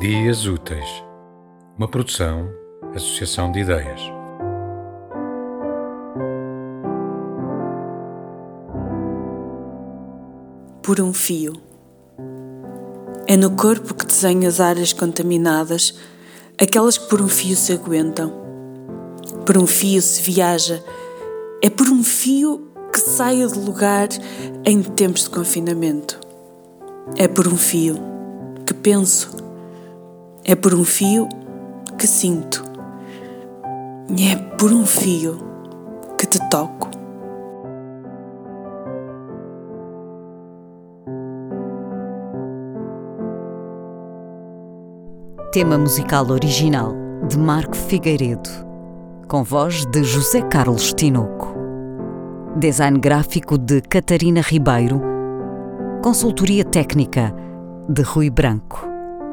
Dias Úteis, uma produção, associação de ideias. Por um fio. É no corpo que desenho as áreas contaminadas, aquelas que por um fio se aguentam. Por um fio se viaja, é por um fio que saio de lugar em tempos de confinamento. É por um fio que penso é por um fio que sinto. E é por um fio que te toco. Tema musical original de Marco Figueiredo, com voz de José Carlos Tinoco. Design gráfico de Catarina Ribeiro. Consultoria técnica de Rui Branco.